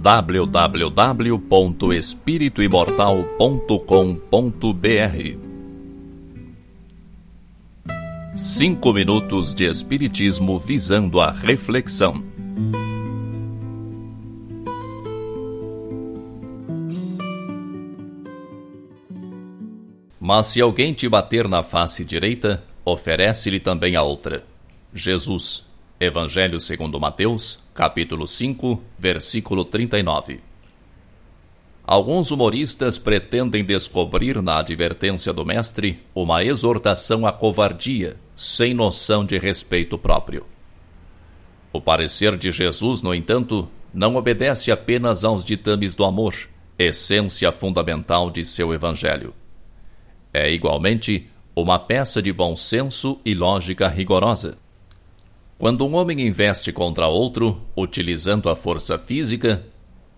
www.espirituimortal.com.br Cinco minutos de Espiritismo visando a reflexão. Mas se alguém te bater na face direita, oferece-lhe também a outra. Jesus, Evangelho segundo Mateus, capítulo 5, versículo 39. Alguns humoristas pretendem descobrir na advertência do mestre uma exortação à covardia, sem noção de respeito próprio. O parecer de Jesus, no entanto, não obedece apenas aos ditames do amor, essência fundamental de seu evangelho. É igualmente uma peça de bom senso e lógica rigorosa. Quando um homem investe contra outro, utilizando a força física,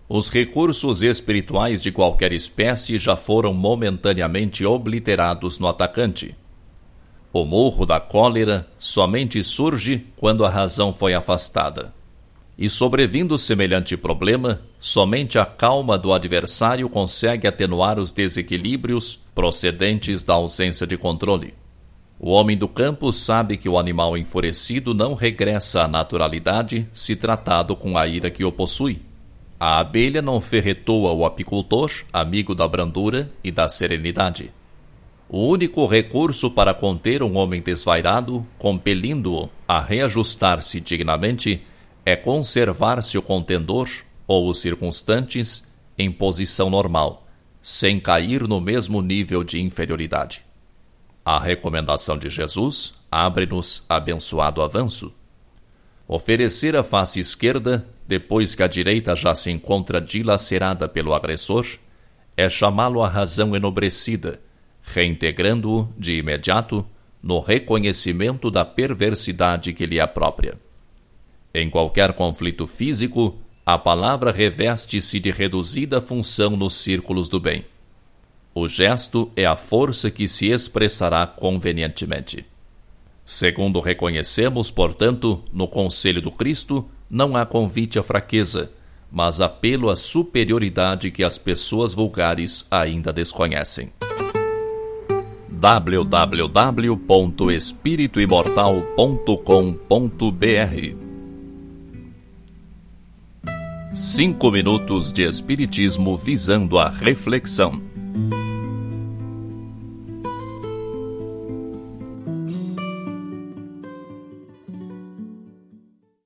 os recursos espirituais de qualquer espécie já foram momentaneamente obliterados no atacante. O morro da cólera somente surge quando a razão foi afastada. E sobrevindo semelhante problema, somente a calma do adversário consegue atenuar os desequilíbrios procedentes da ausência de controle. O homem do campo sabe que o animal enfurecido não regressa à naturalidade se tratado com a ira que o possui. A abelha não ferretoa o apicultor, amigo da brandura e da serenidade. O único recurso para conter um homem desvairado, compelindo-o a reajustar-se dignamente, é conservar-se o contendor ou os circunstantes em posição normal, sem cair no mesmo nível de inferioridade. A recomendação de Jesus abre-nos abençoado avanço. Oferecer a face esquerda, depois que a direita já se encontra dilacerada pelo agressor, é chamá-lo à razão enobrecida, reintegrando-o de imediato no reconhecimento da perversidade que lhe é própria. Em qualquer conflito físico, a palavra reveste-se de reduzida função nos círculos do bem. O gesto é a força que se expressará convenientemente. Segundo reconhecemos, portanto, no Conselho do Cristo, não há convite à fraqueza, mas apelo à superioridade que as pessoas vulgares ainda desconhecem. www.espirituimortal.com.br Cinco minutos de Espiritismo visando a reflexão.